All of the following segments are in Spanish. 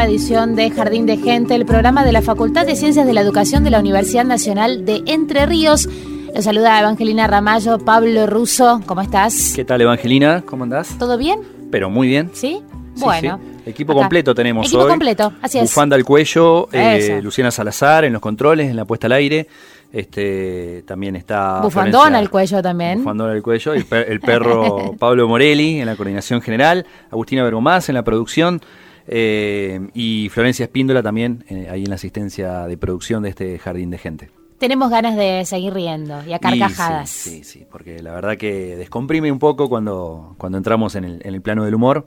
Nueva edición de Jardín de Gente, el programa de la Facultad de Ciencias de la Educación de la Universidad Nacional de Entre Ríos. Los saluda Evangelina Ramallo, Pablo Russo, ¿cómo estás? ¿Qué tal, Evangelina? ¿Cómo andás? ¿Todo bien? Pero muy bien. ¿Sí? Sí, Bueno. sí. Equipo Acá. completo tenemos Equipo hoy. completo, así es. Bufanda al cuello, eh. Luciana Salazar en los controles, en la puesta al aire. Este, también está. Bufandón Florencia- al cuello también. Bufandón al cuello. El, per- el perro Pablo Morelli en la coordinación general. Agustina Bergomás en la producción. Eh, y Florencia Espíndola también eh, ahí en la asistencia de producción de este jardín de gente. Tenemos ganas de seguir riendo y a Y carcajadas. Sí, sí, sí, porque la verdad que descomprime un poco cuando, cuando entramos en el, en el plano del humor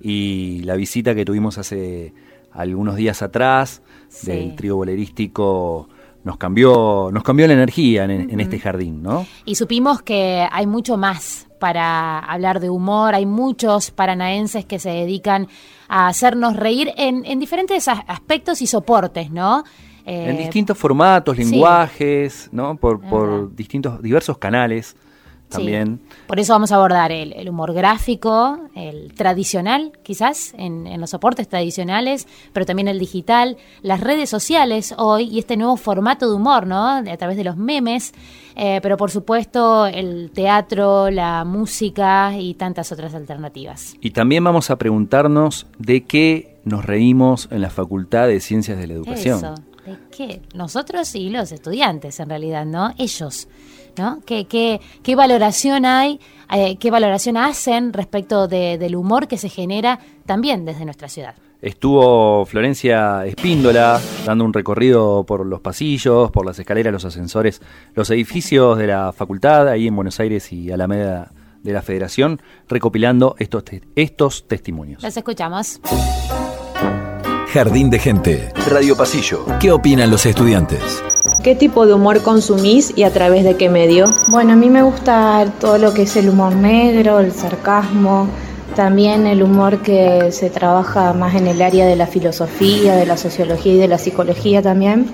y la visita que tuvimos hace algunos días atrás Sí. del trío bolerístico nos cambió, nos cambió la energía en, en este jardín, ¿no? Y supimos que hay mucho más para hablar de humor, hay muchos paranaenses que se dedican a hacernos reír en, en diferentes as- aspectos y soportes, ¿no? Eh, en distintos formatos, sí. lenguajes, ¿no? Por, por distintos, diversos canales sí. Por eso vamos a abordar el, el humor gráfico, el tradicional, quizás, en, en los soportes tradicionales, pero también el digital, las redes sociales hoy y este nuevo formato de humor, ¿no? A través de los memes, eh, pero por supuesto el teatro, la música y tantas otras alternativas. Y también vamos a preguntarnos de qué nos reímos en la Facultad de Ciencias de la Educación. Eso. ¿De qué? Nosotros y los estudiantes, en realidad, ¿no? Ellos, ¿no? ¿Qué, qué, qué valoración hay, eh, qué valoración hacen respecto de- del humor que se genera también desde nuestra ciudad? Estuvo Florencia Espíndola dando un recorrido por los pasillos, por las escaleras, los ascensores, los edificios de la facultad, ahí en Buenos Aires y Alameda de la Federación, recopilando estos, te- estos testimonios. Los escuchamos. Jardín de Gente. Radio Pasillo. ¿Qué opinan los estudiantes? ¿Qué tipo de humor consumís y a través de qué medio? Bueno, a mí me gusta todo lo que es el humor negro, el sarcasmo, también el humor que se trabaja más en el área de la filosofía, de la sociología y de la psicología también.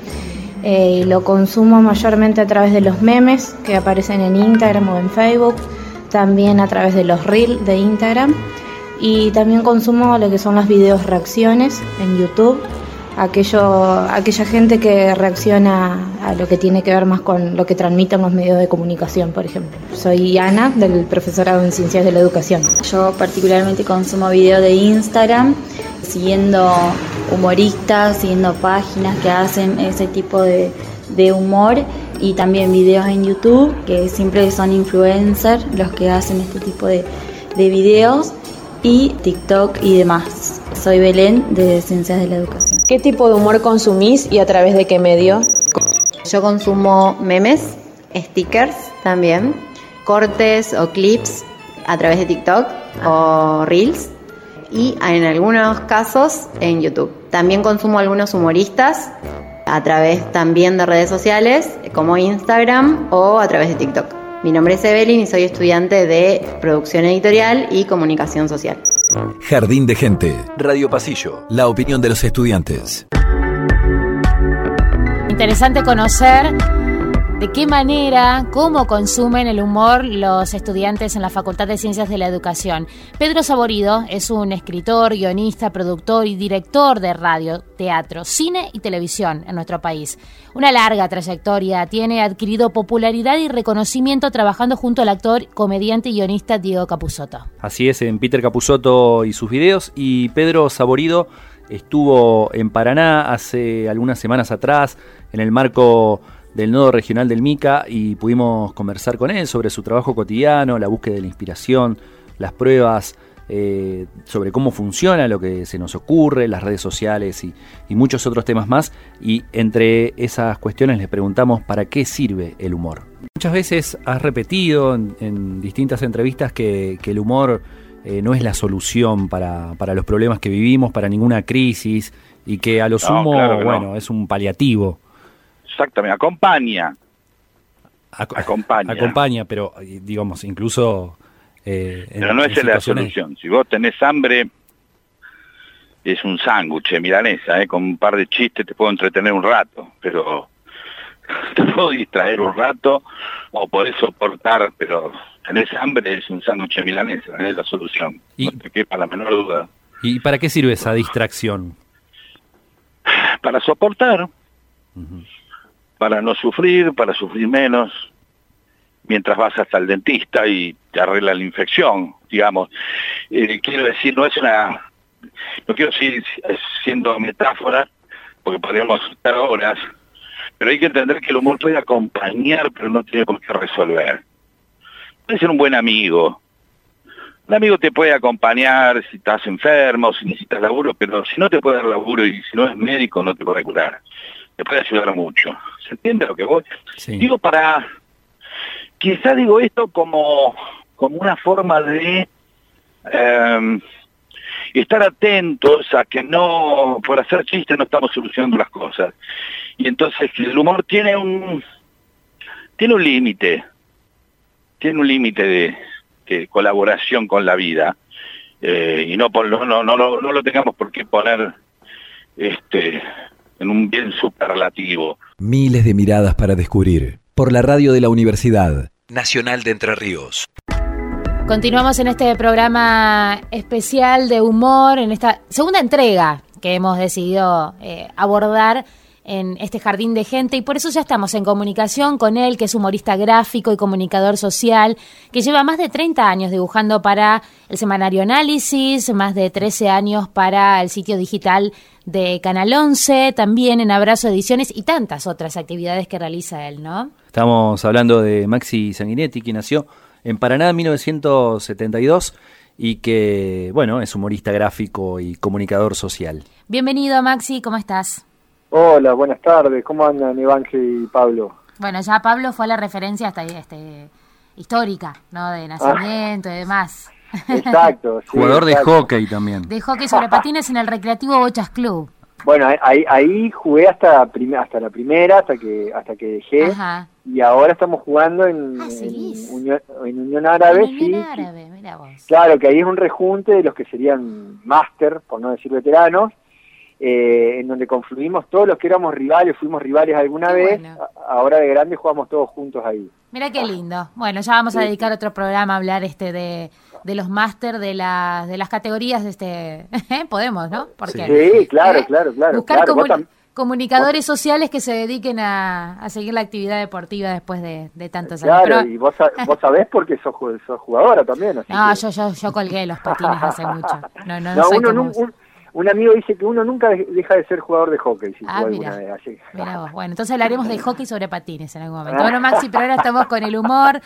Eh, y lo consumo mayormente a través de los memes que aparecen en Instagram o en Facebook, también a través de los reels de Instagram y también consumo lo que son las videos reacciones en YouTube aquello, aquella gente que reacciona a lo que tiene que ver más con lo que transmiten los medios de comunicación, por ejemplo. Soy Ana, del profesorado en Ciencias de la Educación. Yo particularmente consumo videos de Instagram, siguiendo humoristas, siguiendo páginas que hacen ese tipo de, de humor y también videos en YouTube, que siempre son influencers los que hacen este tipo de, de videos, y TikTok y demás. Soy Belén de Ciencias de la Educación. ¿Qué tipo de humor consumís y a través de qué medio? Yo consumo memes, stickers también, cortes o clips a través de TikTok o Reels y en algunos casos en YouTube. También consumo algunos humoristas a través también de redes sociales como Instagram o a través de TikTok. Mi nombre es Evelyn y soy estudiante de producción editorial y comunicación social. Jardín de Gente. Radio Pasillo. La opinión de los estudiantes. Interesante conocer de qué manera, cómo consumen el humor los estudiantes en la Facultad de Ciencias de la Educación. Pedro Saborido es un escritor, guionista, productor y director de radio, teatro, cine y televisión en nuestro país. Una larga trayectoria, tiene adquirido popularidad y reconocimiento trabajando junto al actor, comediante y guionista Diego Capusotto. Así es, en Peter Capusotto y sus videos, y Pedro Saborido estuvo en Paraná hace algunas semanas atrás en el marco del nodo regional del MICA y pudimos conversar con él sobre su trabajo cotidiano, la búsqueda de la inspiración, las pruebas, eh, sobre cómo funciona lo que se nos ocurre, las redes sociales y, muchos otros temas más. Y entre esas cuestiones le preguntamos para qué sirve el humor. Muchas veces has repetido en, distintas entrevistas que, el humor eh, no es la solución para, los problemas que vivimos, para ninguna crisis y que a lo sumo, bueno, es un paliativo. Exactamente, acompaña. acompaña. Acompaña, pero digamos, incluso... Eh, pero no es la solución. Si vos tenés hambre, es un sándwich milanesa, ¿eh? con un par de chistes te puedo entretener un rato, pero te puedo distraer un rato o podés soportar, pero tenés hambre es un sándwich milanesa, es la solución. no te quepa la menor duda. ¿Y para qué sirve esa distracción? Para soportar para no sufrir, para sufrir menos, mientras vas hasta el dentista y te arregla la infección, digamos. Eh, quiero decir, no es una, no quiero decir siendo metáfora, porque podríamos estar horas, pero hay que entender que el humor puede acompañar, pero no tiene por qué resolver. Puede ser un buen amigo. Un amigo te puede acompañar si estás enfermo, si necesitas laburo, pero si no te puede dar laburo y si no es médico, no te puede curar te puede ayudar mucho. ¿Se entiende lo que voy? Digo para, quizá digo esto como, como una forma de em, estar atentos a que no, por hacer chistes no estamos solucionando las cosas. Y entonces el humor tiene un, tiene un límite, tiene un límite de, colaboración con la vida. Eh, y no, no, no, no, no lo tengamos por qué poner este en un bien superlativo. Miles de miradas para descubrir. Por la radio de la Universidad Nacional de Entre Ríos. Continuamos en este programa especial de humor, en esta segunda entrega que hemos decidido eh, abordar en este jardín de gente y por eso ya estamos en comunicación con él, que es humorista gráfico y comunicador social, que lleva más de 30 años dibujando para el semanario Análisis, más de 13 años para el sitio digital de Canal 11, también en Abrazo Ediciones y tantas otras actividades que realiza él, ¿no? Estamos hablando de Maxi Sanguinetti, que nació en Paraná en 1972 y que, bueno, es humorista gráfico y comunicador social. Bienvenido, Maxi, ¿cómo estás? Hola, buenas tardes. ¿Cómo andan Evange y Pablo? Bueno, ya Pablo fue la referencia hasta este, histórica, ¿no? De nacimiento y demás. Exacto. Jugador de hockey también. De hockey sobre patines en el Recreativo Bochas Club. Bueno, ahí, ahí jugué hasta, hasta la primera, hasta que hasta que dejé. Y ahora estamos jugando en, ah, Unión, en Unión, Árabe. Unión Árabe, mira vos. Claro, que ahí es un rejunte de los que serían máster, por no decir veteranos, eh, en donde confluimos todos los que éramos rivales, fuimos rivales alguna vez, ahora de grandes jugamos todos juntos ahí. Mira qué lindo. Bueno, ya vamos a dedicar otro programa a hablar este de, de los máster de, las de las categorías, este podemos, ¿no? Porque, sí, claro, ¿eh? claro, claro. Buscar comunicadores sociales que se dediquen a, seguir la actividad deportiva después de, tantos años. Claro, y vos, vos sabés porque sos, sos jugadora también. no, yo, yo, yo colgué los patines hace mucho. No, no, no, uno, un amigo dice que uno nunca deja de ser jugador de hockey. Si ah, mira, Bueno, entonces hablaremos de hockey sobre patines en algún momento. Bueno, Maxi, pero ahora estamos con el humor,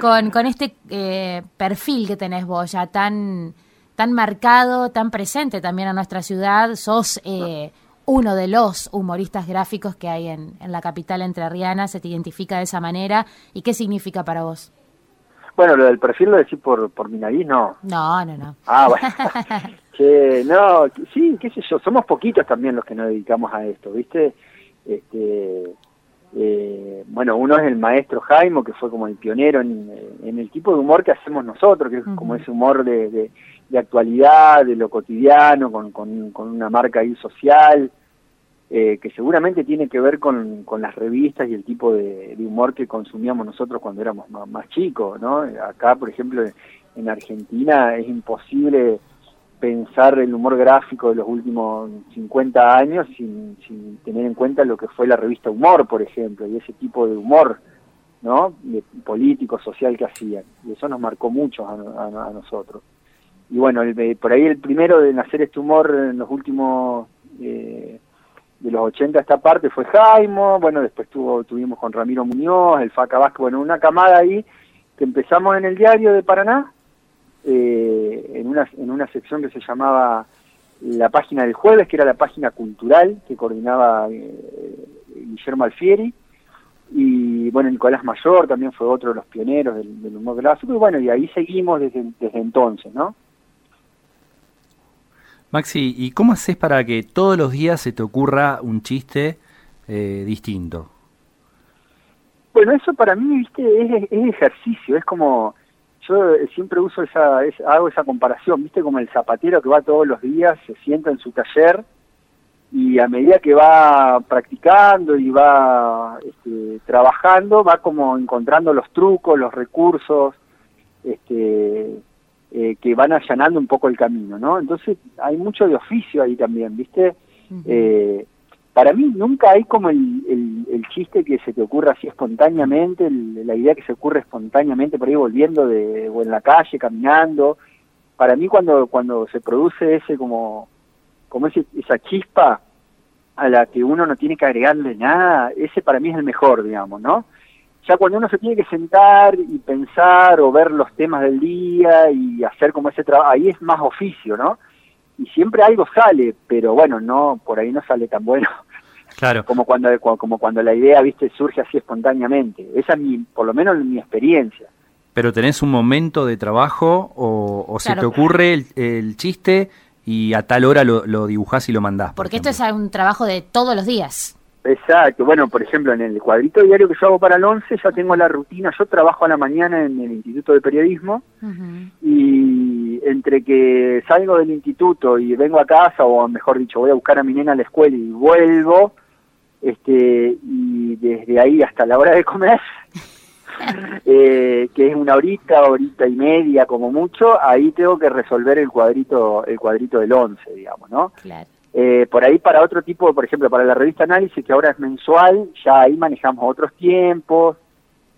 con, con este eh, perfil que tenés vos ya tan, tan marcado, tan presente también a nuestra ciudad. Sos eh, uno de los humoristas gráficos que hay en, en la capital entrerriana, se te identifica de esa manera. ¿Y qué significa para vos? Bueno, lo del perfil lo decís por, por mi nariz, no. No, no, no. Ah, bueno. que, no, sí, qué sé yo, somos poquitos también los que nos dedicamos a esto, ¿viste? Este, Eh, bueno, uno es el maestro Jaimo, que fue como el pionero en, el tipo de humor que hacemos nosotros, que es como ese humor de, de, actualidad, de lo cotidiano, con, con, una marca ahí social, eh, que seguramente tiene que ver con, con, las revistas y el tipo de, humor que consumíamos nosotros cuando éramos más, más chicos, ¿no? Acá, por ejemplo, en Argentina es imposible pensar el humor gráfico de los últimos 50 años sin, sin, tener en cuenta lo que fue la revista Humor, por ejemplo, y ese tipo de humor, ¿no? De político, social que hacían. Y eso nos marcó mucho a, nosotros. Y bueno, por ahí el primero de nacer este humor en los últimos, eh, de los 80 a esta parte fue Jaimo, bueno, después tuvo, tuvimos con Ramiro Muñoz, el Faca Vázquez, bueno, una camada ahí que empezamos en el diario de Paraná, eh, en, una, en una sección que se llamaba la página del jueves, que era la página cultural que coordinaba eh, Guillermo Alfieri, y bueno, Nicolás Mayor también fue otro de los pioneros del, humor gráfico, y bueno, y ahí seguimos desde, desde entonces, ¿no? Maxi, ¿y cómo haces para que todos los días se te ocurra un chiste eh, distinto? Bueno, eso para mí, viste, es, es ejercicio, es como yo eh, siempre uso esa, hago esa comparación, viste, como el zapatero que va todos los días, se sienta en su taller y a medida que va practicando y va este, trabajando, va como encontrando los trucos, los recursos, este, eh, que van allanando un poco el camino, ¿no? Entonces hay mucho de oficio ahí también, ¿viste? Para mí nunca hay como el, el, chiste que se te ocurra así espontáneamente, la idea que se ocurre espontáneamente por ahí volviendo de, o en la calle, caminando. Para mí cuando, cuando se produce ese como, como ese, esa chispa a la que uno no tiene que agregarle nada, ese para mí es el mejor, digamos, ¿no? Ya cuando uno se tiene que sentar y pensar o ver los temas del día y hacer como ese trabajo, ahí es más oficio, ¿no? y siempre algo sale, pero bueno, no por ahí no sale tan bueno. Claro. Como cuando como cuando la idea, ¿viste? surge así espontáneamente. Esa es mi por lo menos mi experiencia. Pero tenés un momento de trabajo o, se te ocurre el, chiste y a tal hora lo, lo dibujás y lo mandás. Porque esto es un trabajo de todos los días. Exacto, bueno, por ejemplo, en el cuadrito diario que yo hago para el 11 ya tengo la rutina, yo trabajo a la mañana en el Instituto de Periodismo y entre que salgo del instituto y vengo a casa, o mejor dicho, voy a buscar a mi nena a la escuela y vuelvo, este y desde ahí hasta la hora de comer, eh, que es una horita, horita y media como mucho, ahí tengo que resolver el cuadrito, el cuadrito del 11, digamos, ¿no? Claro. Eh, por ahí para otro tipo, por ejemplo, para la revista Análisis, que ahora es mensual, ya ahí manejamos otros tiempos,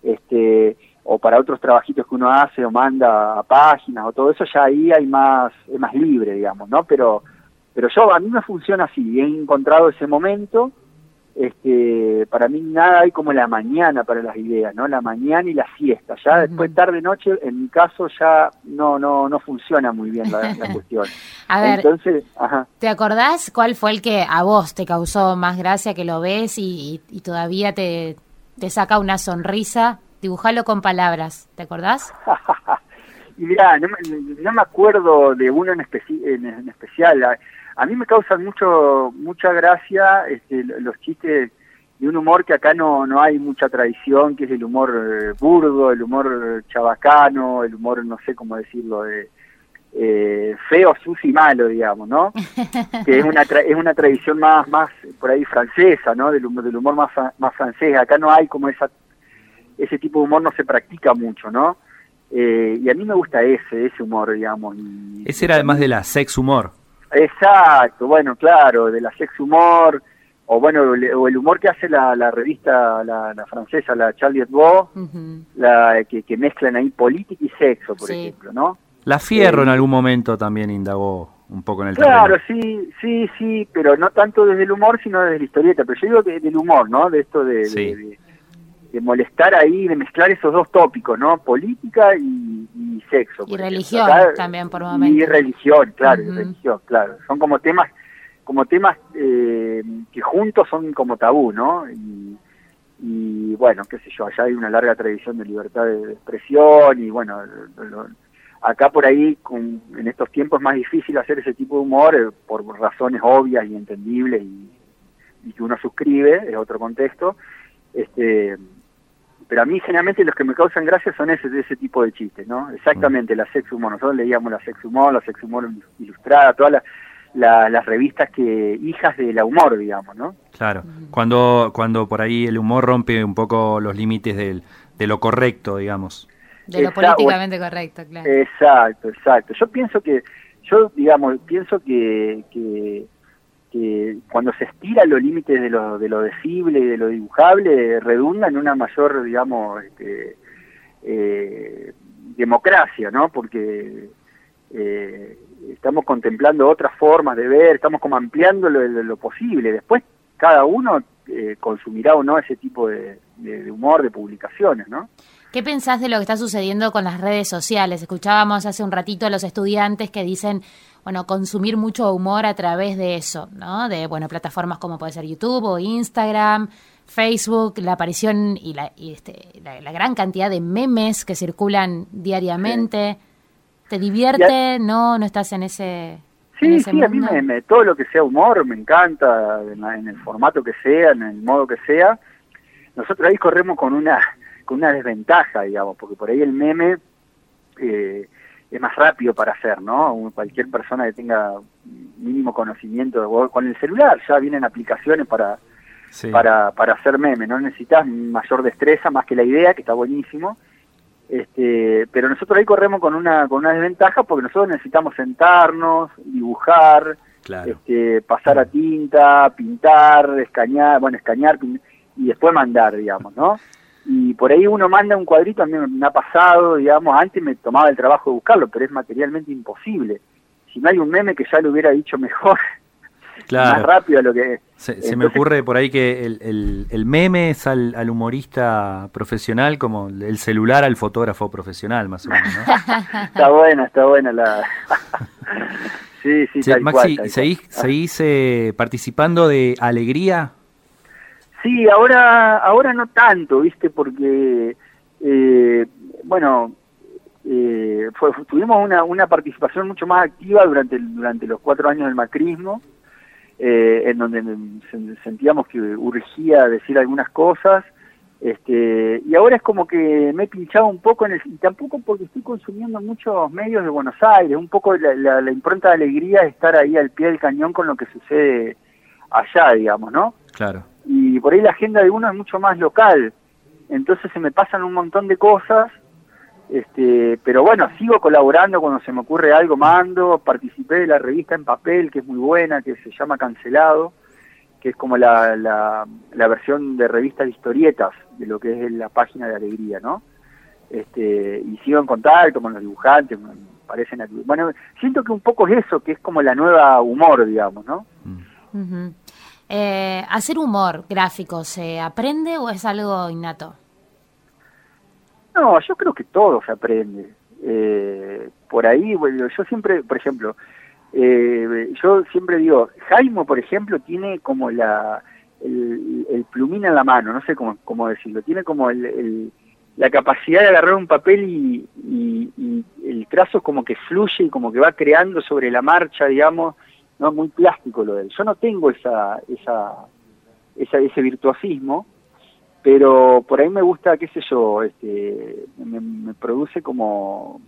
este, o para otros trabajitos que uno hace o manda a páginas o todo eso, ya ahí hay más, es más libre, digamos, ¿no? Pero, pero yo, a mí me funciona así, he encontrado ese momento, este, para mí nada hay como la mañana para las ideas, ¿no? La mañana y la siesta. Ya después tarde noche, en mi caso ya no no no funciona muy bien la, cuestión. a ver, Entonces, ¿te acordás cuál fue el que a vos te causó más gracia que lo ves y, todavía te, te saca una sonrisa? Dibujalo con palabras, ¿te acordás? y mira, no, me acuerdo de uno en, en especial a mí me causan mucho mucha gracia este, los chistes de un humor que acá no, no hay mucha tradición, que es el humor eh, burdo, el humor chabacano, el humor, no sé cómo decirlo, de, eh, feo, sucio y malo, digamos, ¿no? que es una, es una tradición más, más por ahí francesa, ¿no? Del, del humor más, más francés. Acá no hay como esa, ese tipo de humor no se practica mucho, ¿no? Eh, y a mí me gusta ese, ese humor, digamos. ese era además de la sex humor. Exacto, bueno, claro, de la sex humor, o bueno, o el humor que hace la, la revista, la, francesa, la Charlie Hebdo, la, que, que, mezclan ahí política y sexo, por ejemplo, ¿no? La Fierro en eh, algún momento también indagó un poco en el Claro, sí, sí, sí, pero no tanto desde el humor, sino desde la historieta, pero yo digo que del humor, ¿no? De esto de, de molestar ahí, de mezclar esos dos tópicos, ¿no? Política y, sexo. Y religión también por momentos. Y religión, claro, y religión, claro. Son como temas, como temas eh, que juntos son como tabú, ¿no? Y, bueno, qué sé yo, allá hay una larga tradición de libertad de, expresión y bueno, acá por ahí con, en estos tiempos es más difícil hacer ese tipo de humor eh, por razones obvias y entendibles y, y que uno suscribe, es otro contexto Este, pero a mí generalmente los que me causan gracia son ese, ese tipo de chistes, ¿no? Exactamente, la sex humor. Nosotros leíamos la sex humor, la sex humor ilustrada, todas las revistas que hijas de la humor, digamos, ¿no? Claro, cuando, cuando por ahí el humor rompe un poco los límites del, de lo correcto, digamos. De lo políticamente correcto, claro. Exacto, exacto. Yo pienso que, yo digamos, pienso que, que que cuando se estira los límites de lo, de lo decible y de lo dibujable, redunda en una mayor, digamos, este, eh, democracia, ¿no? Porque eh, estamos contemplando otras formas de ver, estamos como ampliando lo, lo posible. Después cada uno eh, consumirá o no ese tipo de, de humor, de publicaciones, ¿no? ¿Qué pensás de lo que está sucediendo con las redes sociales? Escuchábamos hace un ratito a los estudiantes que dicen, bueno, consumir mucho humor a través de eso, ¿no? De, bueno, plataformas como puede ser YouTube o Instagram, Facebook, la aparición y la, este, la, gran cantidad de memes que circulan diariamente. ¿Te divierte? ¿No? ¿No estás en ese Sí, sí, a mí me, todo lo que sea humor me encanta, en, el formato que sea, en el modo que sea. Nosotros ahí corremos con una con una desventaja, digamos, porque por ahí el meme eh, es más rápido para hacer, ¿no? Cualquier persona que tenga mínimo conocimiento, con el celular ya vienen aplicaciones para, para, para hacer meme, no necesitas mayor destreza más que la idea, que está buenísimo, este, pero nosotros ahí corremos con una, con una desventaja porque nosotros necesitamos sentarnos, dibujar, este, pasar a tinta, pintar, escañar, bueno, escañar y después mandar, digamos, ¿no? Y por ahí uno manda un cuadrito, a mí me ha pasado, digamos, antes me tomaba el trabajo de buscarlo, pero es materialmente imposible. Si no hay un meme que ya lo hubiera dicho mejor, más rápido a lo que... Se, se me ocurre por ahí que el, el, meme es al, humorista profesional como el celular al fotógrafo profesional, más o menos, ¿no? está buena, está buena la... sí, sí, sí Maxi, ¿seguís, eh, participando de Alegría? Sí, ahora, ahora no tanto, ¿viste? Porque, eh, bueno, eh, tuvimos una, una participación mucho más activa durante, durante los cuatro años del macrismo, eh, en donde sentíamos que urgía decir algunas cosas, este, y ahora es como que me he pinchado un poco en el, y tampoco porque estoy consumiendo muchos medios de Buenos Aires, un poco la, la impronta de alegría es estar ahí al pie del cañón con lo que sucede allá, digamos, ¿no? Claro y por ahí la agenda de uno es mucho más local, entonces se me pasan un montón de cosas, este, pero bueno, sigo colaborando cuando se me ocurre algo, mando, participé de la revista en papel, que es muy buena, que se llama Cancelado, que es como la, la, la versión de revista de historietas de lo que es la página de Alegría, ¿no? Este, y sigo en contacto con los dibujantes, me parecen... Bueno, siento que un poco es eso, que es como la nueva humor, digamos, ¿no? Eh, ¿Hacer humor gráfico se aprende o es algo innato? No, yo creo que todo se aprende. Eh, por ahí, bueno, yo siempre, por ejemplo, eh, yo siempre digo, Jaimo, por ejemplo, tiene como la el, plumín en la mano, no sé cómo, cómo decirlo, tiene como el, la capacidad de agarrar un papel y, y, el trazo como que fluye y como que va creando sobre la marcha, digamos, no muy plástico lo de él. Yo no tengo esa, esa, ese virtuosismo, pero por ahí me gusta, qué sé yo, este, me, produce como,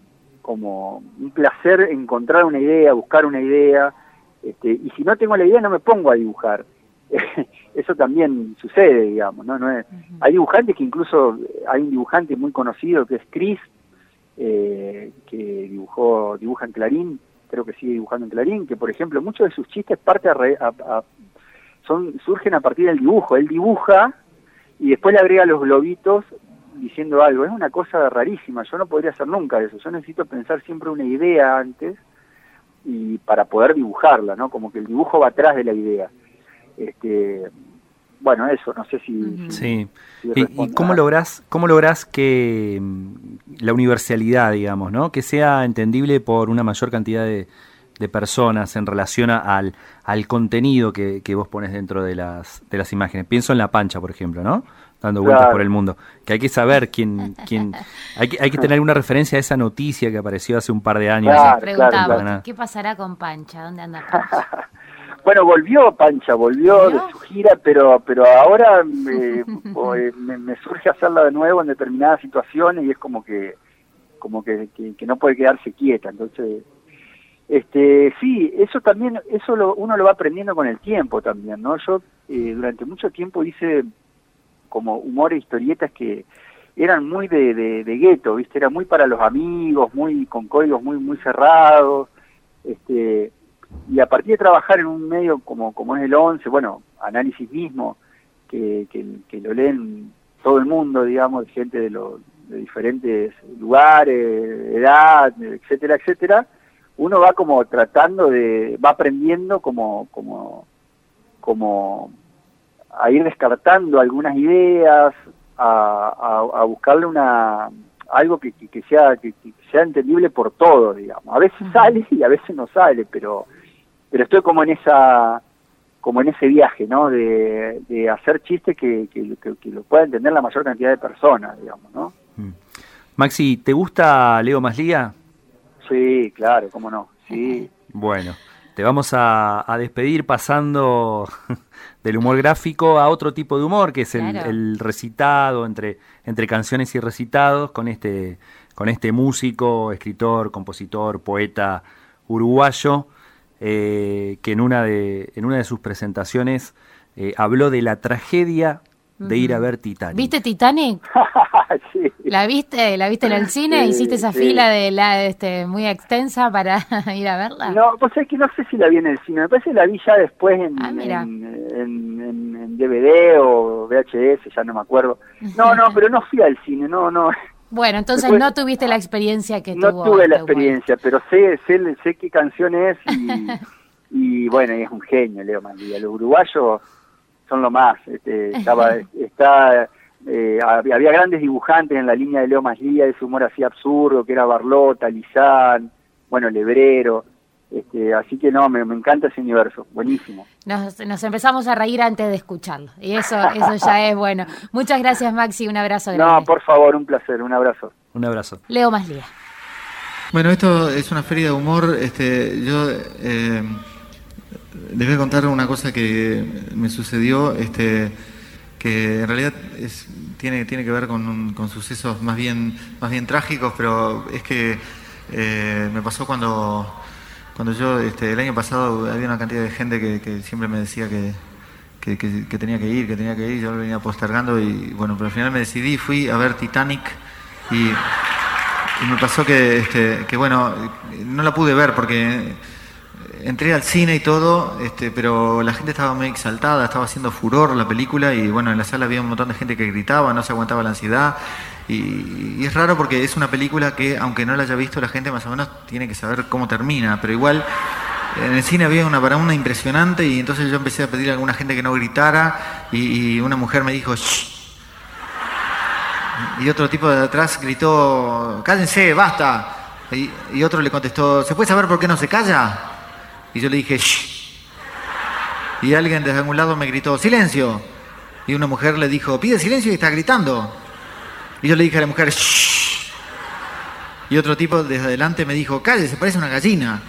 como un placer encontrar una idea, buscar una idea, este, y si no tengo la idea no me pongo a dibujar. Eso también sucede, digamos, ¿no? no es, Hay dibujantes que incluso, hay un dibujante muy conocido que es Chris, eh, que dibujó, dibuja en Clarín, creo que sigue dibujando en Clarín, que por ejemplo muchos de sus chistes parte a, son surgen a partir del dibujo. Él dibuja y después le agrega los globitos diciendo algo. Es una cosa rarísima, yo no podría hacer nunca eso. Yo necesito pensar siempre una idea antes y para poder dibujarla, ¿no? Como que el dibujo va atrás de la idea. Este, bueno, eso, no sé si... sí. ¿Y, cómo lográs, cómo lográs que mm, la universalidad, digamos, ¿no? Que sea entendible por una mayor cantidad de, personas en relación al, al contenido que, vos pones dentro de las, de las imágenes. Pienso en La Pancha, por ejemplo, ¿no? Dando vueltas por el mundo. Que hay que saber quién... quién hay, que, hay que tener una referencia a esa noticia que apareció hace un par de años. Preguntaba, ¿qué pasará con Pancha? ¿Dónde anda Pancha? Bueno, volvió Pancha, volvió de su gira, pero pero ahora me, me, surge hacerla de nuevo en determinadas situaciones y es como que como que, que, no puede quedarse quieta. Entonces, este sí, eso también, eso lo, uno lo va aprendiendo con el tiempo también, ¿no? Yo eh, durante mucho tiempo hice como humor e historietas que eran muy de, de, de gueto, ¿viste? Era muy para los amigos, muy con códigos muy muy cerrados, este y a partir de trabajar en un medio como, como es el 11, bueno, análisis mismo, que, que, lo leen todo el mundo, digamos, gente de, los de diferentes lugares, edad, etcétera, etcétera, uno va como tratando de, va aprendiendo como, como, como a ir descartando algunas ideas, a, a, buscarle una algo que, que, sea que, sea entendible por todos, digamos. A veces sale y a veces no sale, pero pero estoy como en esa como en ese viaje, ¿no? De, de hacer chistes que, que, lo pueda entender la mayor cantidad de personas, digamos, ¿no? Mm. Maxi, ¿te gusta Leo Maslía? Sí, claro, cómo no, sí. Bueno, te vamos a, despedir pasando del humor gráfico a otro tipo de humor, que es el, recitado entre, entre canciones y recitados, con este, con este músico, escritor, compositor, poeta uruguayo. Eh, que en una de, en una de sus presentaciones eh, habló de la tragedia de ir a ver Titanic. ¿Viste Titanic? ¿La viste? ¿La viste en el cine? ¿Hiciste esa fila de la este muy extensa para ir a verla? No, pues es que no sé si la vi en el cine. Me parece que la vi ya después en, ah, en, DVD o VHS, ya no me acuerdo. No, no, pero no fui al cine, no, no. Bueno, entonces no tuviste la experiencia que no tuvo. No tuve la experiencia, pero sé, sé, sé qué canción es y, bueno, es un genio Leo Mandía. Los uruguayos son lo más. Este, estaba, está, eh, había grandes dibujantes en la línea de Leo Maslía, ese humor así absurdo, que era Barlota, Lizán, bueno, Lebrero. Este, así que no, me, encanta ese universo, buenísimo. Nos, nos, empezamos a reír antes de escucharlo y eso, eso ya es bueno. Muchas gracias Maxi, un abrazo grande. No, por favor, un placer, un abrazo. Un abrazo. Leo Maslía. Bueno, esto es una feria de humor. Este, yo eh, les voy a contar una cosa que me sucedió, este, que en realidad es, tiene, tiene que ver con, con, sucesos más bien, más bien trágicos, pero es que eh, me pasó cuando cuando yo, este, el año pasado había una cantidad de gente que, siempre me decía que, tenía que ir, que tenía que ir, yo lo venía postergando y bueno, pero al final me decidí, fui a ver Titanic y, me pasó que, este, que bueno, no la pude ver porque entré al cine y todo, este, pero la gente estaba muy exaltada, estaba haciendo furor la película y bueno, en la sala había un montón de gente que gritaba, no se aguantaba la ansiedad y, es raro porque es una película que, aunque no la haya visto la gente, más o menos tiene que saber cómo termina, pero igual en el cine había una una impresionante y entonces yo empecé a pedir a alguna gente que no gritara y, una mujer me dijo, Shh. y otro tipo de atrás gritó, cállense, basta. Y, otro le contestó, ¿se puede saber por qué no se calla? Y yo le dije, Shh. Y alguien desde algún lado me gritó, silencio. Y una mujer le dijo, pide silencio y está gritando. Y yo le dije a la mujer, Shh. Y otro tipo desde adelante me dijo, se parece una gallina.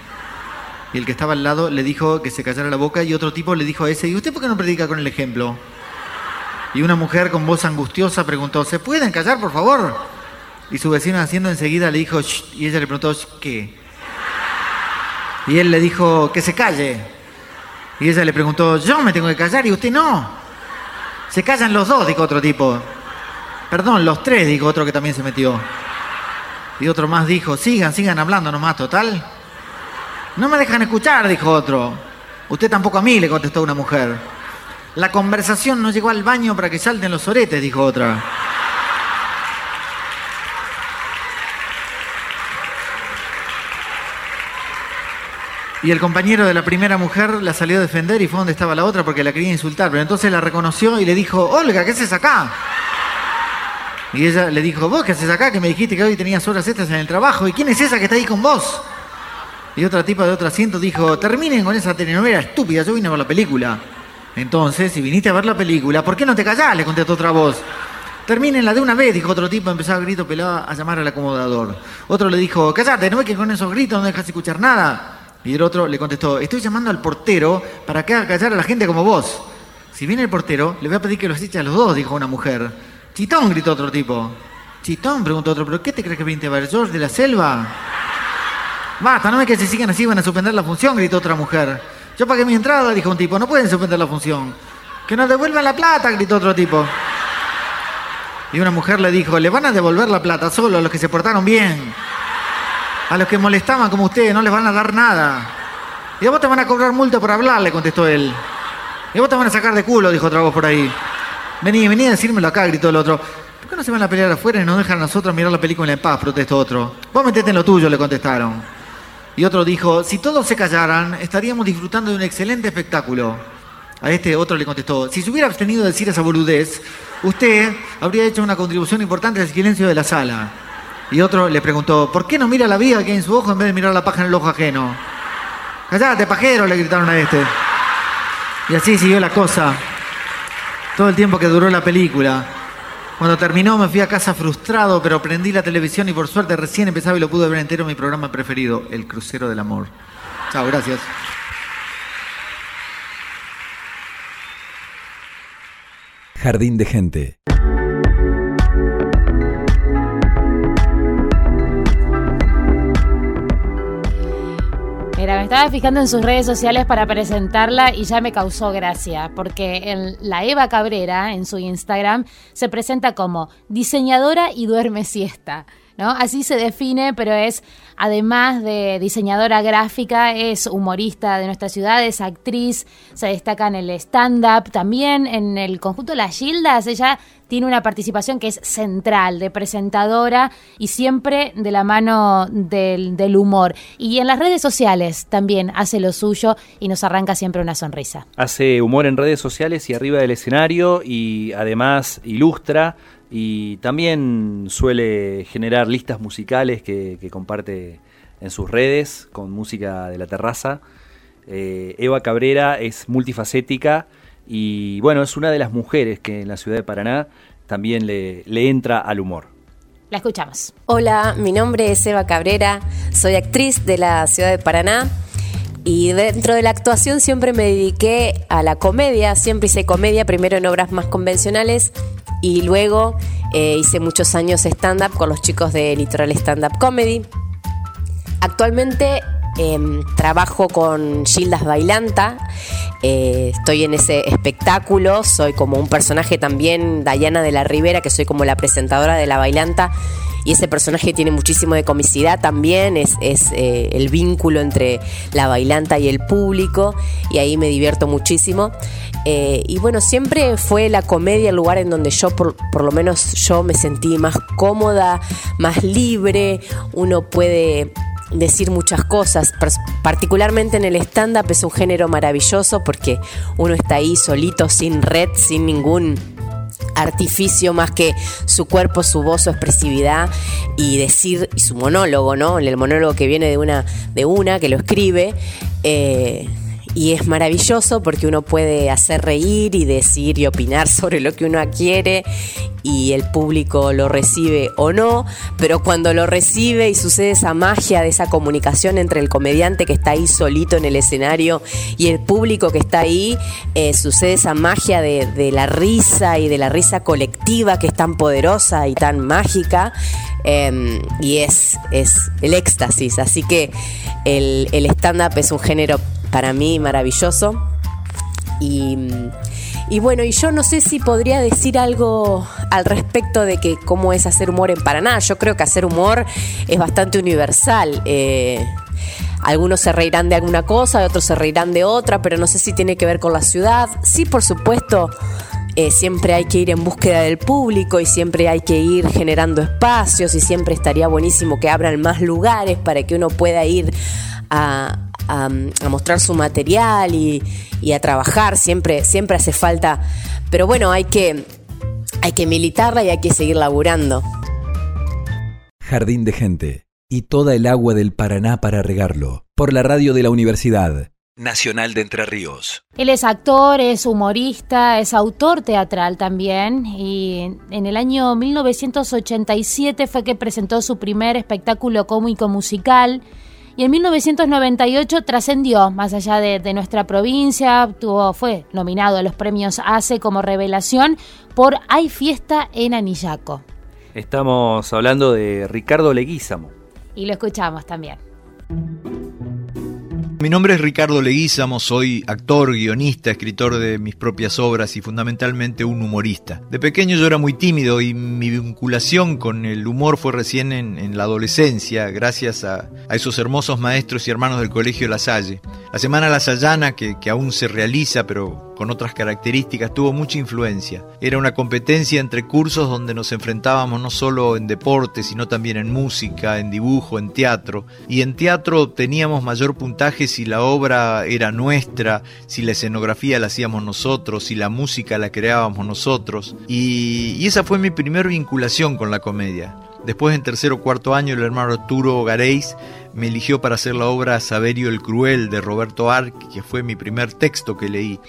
Y el que estaba al lado le dijo que se callara la boca y otro tipo le dijo a ese, ¿y usted por qué no predica con el ejemplo? Y una mujer con voz angustiosa preguntó, ¿se pueden callar, por favor? Y su vecino haciendo enseguida le dijo, Shh. y ella le preguntó, ¿qué? Y él le dijo, que se calle. Y ella le preguntó, yo me tengo que callar y usted no. Se callan los dos, dijo otro tipo. Perdón, los tres, dijo otro que también se metió. Y otro más dijo, sigan, sigan hablando nomás, total. No me dejan escuchar, dijo otro. Usted tampoco a mí, le contestó una mujer. La conversación no llegó al baño para que salten los oretes, dijo otra. Y el compañero de la primera mujer la salió a defender y fue donde estaba la otra porque la quería insultar. Pero entonces la reconoció y le dijo, Olga, ¿qué haces acá? Y ella le dijo, vos qué haces acá, que me dijiste que hoy tenías horas extras en el trabajo. ¿Y quién es esa que está ahí con vos? Y otra tipa de otro asiento dijo, terminen con esa telenovela estúpida, yo vine a ver la película. Entonces, si viniste a ver la película, ¿por qué no te callás? Le contestó otra voz. Termínenla de una vez, dijo otro tipo, empezó a grito pelado a llamar al acomodador. Otro le dijo, callate, no ves que con esos gritos no dejas escuchar nada. Y el otro le contestó, estoy llamando al portero para que haga callar a la gente como vos. Si viene el portero, le voy a pedir que los eche a los dos, dijo una mujer. Chitón, gritó otro tipo. Chitón, preguntó otro, ¿pero qué te crees que viniste a de la selva? Basta, no es que se sigan así, van a suspender la función, gritó otra mujer. Yo pagué mi entrada, dijo un tipo, no pueden suspender la función. Que nos devuelvan la plata, gritó otro tipo. Y una mujer le dijo, le van a devolver la plata solo a los que se portaron bien. A los que molestaban como ustedes no les van a dar nada. Y a vos te van a cobrar multa por hablar, le contestó él. Y a vos te van a sacar de culo, dijo otra voz por ahí. Vení, vení a decírmelo acá, gritó el otro. ¿Por qué no se van a pelear afuera y nos dejan a nosotros mirar la película en paz? protestó otro. Vos metete en lo tuyo, le contestaron. Y otro dijo, si todos se callaran, estaríamos disfrutando de un excelente espectáculo. A este otro le contestó, si se hubiera abstenido de decir esa boludez, usted habría hecho una contribución importante al silencio de la sala. Y otro le preguntó, ¿por qué no mira la vida que hay en su ojo en vez de mirar la paja en el ojo ajeno? Callate, pajero, le gritaron a este. Y así siguió la cosa. Todo el tiempo que duró la película. Cuando terminó me fui a casa frustrado, pero prendí la televisión y por suerte recién empezaba y lo pude ver entero mi programa preferido, El Crucero del Amor. Chao, gracias. Jardín de gente. Estaba fijando en sus redes sociales para presentarla y ya me causó gracia, porque en la Eva Cabrera, en su Instagram, se presenta como diseñadora y duerme siesta. ¿No? Así se define, pero es, además de diseñadora gráfica, es humorista de nuestra ciudad, es actriz, se destaca en el stand-up, también en el conjunto Las Gildas, ella tiene una participación que es central, de presentadora y siempre de la mano del, humor. Y en las redes sociales también hace lo suyo y nos arranca siempre una sonrisa. Hace humor en redes sociales y arriba del escenario y además ilustra y también suele generar listas musicales que, que comparte en sus redes con música de la terraza. Eh, Eva Cabrera es multifacética y bueno, es una de las mujeres que en la ciudad de Paraná también le, le entra al humor. La escuchamos. Hola, mi nombre es Eva Cabrera, soy actriz de la ciudad de Paraná y dentro de la actuación siempre me dediqué a la comedia, siempre hice comedia, primero en obras más convencionales y luego eh, hice muchos años stand-up con los chicos de Litoral Stand Up Comedy. Actualmente em, trabajo con Gildas Bailanta, eh, estoy en ese espectáculo, soy como un personaje también, Dayana de la Rivera, que soy como la presentadora de la Bailanta. Y ese personaje tiene muchísimo de comicidad también, es, eh, el vínculo entre la bailanta y el público y ahí me divierto muchísimo. Eh, y bueno, siempre fue la comedia el lugar en donde yo, por, por, lo menos yo me sentí más cómoda, más libre, uno puede decir muchas cosas, particularmente en el stand-up es un género maravilloso porque uno está ahí solito, sin red, sin ningún artificio más que su cuerpo, su voz, su expresividad y decir y su monólogo, ¿no? El monólogo que viene de una, de una que lo escribe. Eh, y es maravilloso porque uno puede hacer reír y decir y opinar sobre lo que uno quiere y el público lo recibe o no, pero cuando lo recibe y sucede esa magia de esa comunicación entre el comediante que está ahí solito en el escenario y el público que está ahí, eh, sucede esa magia de, la risa y de la risa colectiva que es tan poderosa y tan mágica. Em, y es, es el éxtasis. Así que el, el stand-up es un género para mí maravilloso. Y, bueno, y yo no sé si podría decir algo al respecto de que cómo es hacer humor en Paraná. Yo creo que hacer humor es bastante universal. Eh, algunos se reirán de alguna cosa, otros se reirán de otra, pero no sé si tiene que ver con la ciudad. Sí, por supuesto, eh, siempre hay que ir en búsqueda del público y siempre hay que ir generando espacios y siempre estaría buenísimo que abran más lugares para que uno pueda ir a, a, mostrar su material y, a trabajar, siempre, siempre hace falta, pero bueno, hay que, hay que militarla y hay que seguir laburando. Jardín de Gente y toda el agua del Paraná para regarlo, por la radio de la Universidad Nacional de Entre Ríos. Él es actor, es humorista, es autor teatral también y en el año 1987 fue que presentó su primer espectáculo cómico musical y en 1998 trascendió más allá de, de, nuestra provincia, tuvo, fue nominado a los premios ACE como revelación por Hay fiesta en Anillaco. Estamos hablando de Ricardo Leguízamo. Y lo escuchamos también. Mi nombre es Ricardo Leguízamo, soy actor, guionista, escritor de mis propias obras y fundamentalmente un humorista. De pequeño yo era muy tímido y mi vinculación con el humor fue recién en, la adolescencia, gracias a, esos hermosos maestros y hermanos del Colegio La Salle. La Semana La Sayana, que, que aún se realiza, pero con otras características, tuvo mucha influencia. Era una competencia entre cursos donde nos enfrentábamos no solo en deporte, sino también en música, en dibujo, en teatro. Y en teatro teníamos mayor puntaje si la obra era nuestra, si la escenografía la hacíamos nosotros, si la música la creábamos nosotros. Y, y esa fue mi primera vinculación con la comedia. Después, en tercer o cuarto año, el hermano Arturo Gareis me eligió para hacer la obra Saberio el Cruel de Roberto Arc, que fue mi primer texto que leí.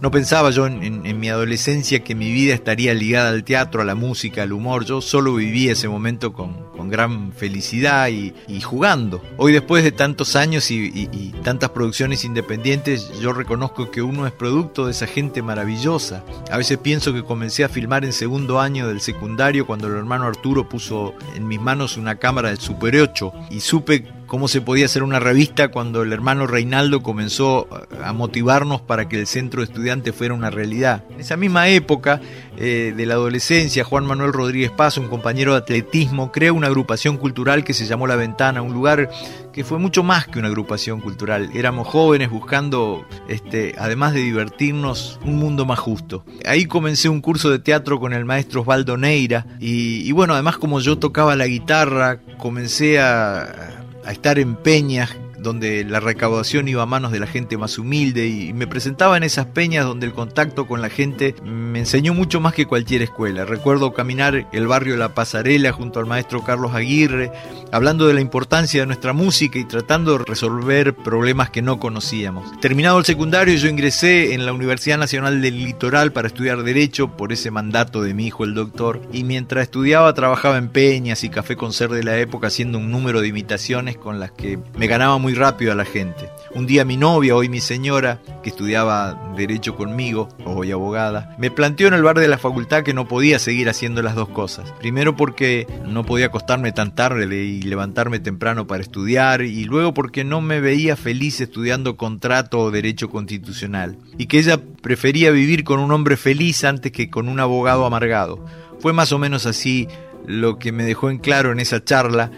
No pensaba yo en, mi adolescencia que mi vida estaría ligada al teatro, a la música, al humor. Yo solo viví ese momento con, gran felicidad y, jugando. Hoy después de tantos años y, tantas producciones independientes, yo reconozco que uno es producto de esa gente maravillosa. A veces pienso que comencé a filmar en segundo año del secundario cuando el hermano Arturo puso en mis manos una cámara del Super 8 y supe cómo se podía hacer una revista cuando el hermano Reinaldo comenzó a motivarnos para que el centro de estudiantes fuera una realidad. En esa misma época eh, de la adolescencia, Juan Manuel Rodríguez Paz, un compañero de atletismo, creó una agrupación cultural que se llamó La Ventana, un lugar que fue mucho más que una agrupación cultural. Éramos jóvenes buscando, este, además de divertirnos, un mundo más justo. Ahí comencé un curso de teatro con el maestro Osvaldo Neira y, y bueno, además como yo tocaba la guitarra, comencé a a estar en peñas donde la recaudación iba a manos de la gente más humilde y me presentaba en esas peñas donde el contacto con la gente me enseñó mucho más que cualquier escuela. Recuerdo caminar el barrio La Pasarela junto al maestro Carlos Aguirre, hablando de la importancia de nuestra música y tratando de resolver problemas que no conocíamos. Terminado el secundario yo ingresé en la Universidad Nacional del Litoral para estudiar Derecho por ese mandato de mi hijo el doctor y mientras estudiaba trabajaba en peñas y café con ser de la época haciendo un número de imitaciones con las que me ganaba muy rápido a la gente. Un día mi novia, hoy mi señora, que estudiaba derecho conmigo, hoy abogada, me planteó en el bar de la facultad que no podía seguir haciendo las dos cosas. Primero porque no podía acostarme tan tarde y levantarme temprano para estudiar, y luego porque no me veía feliz estudiando contrato o derecho constitucional, y que ella prefería vivir con un hombre feliz antes que con un abogado amargado. Fue más o menos así lo que me dejó en claro en esa charla,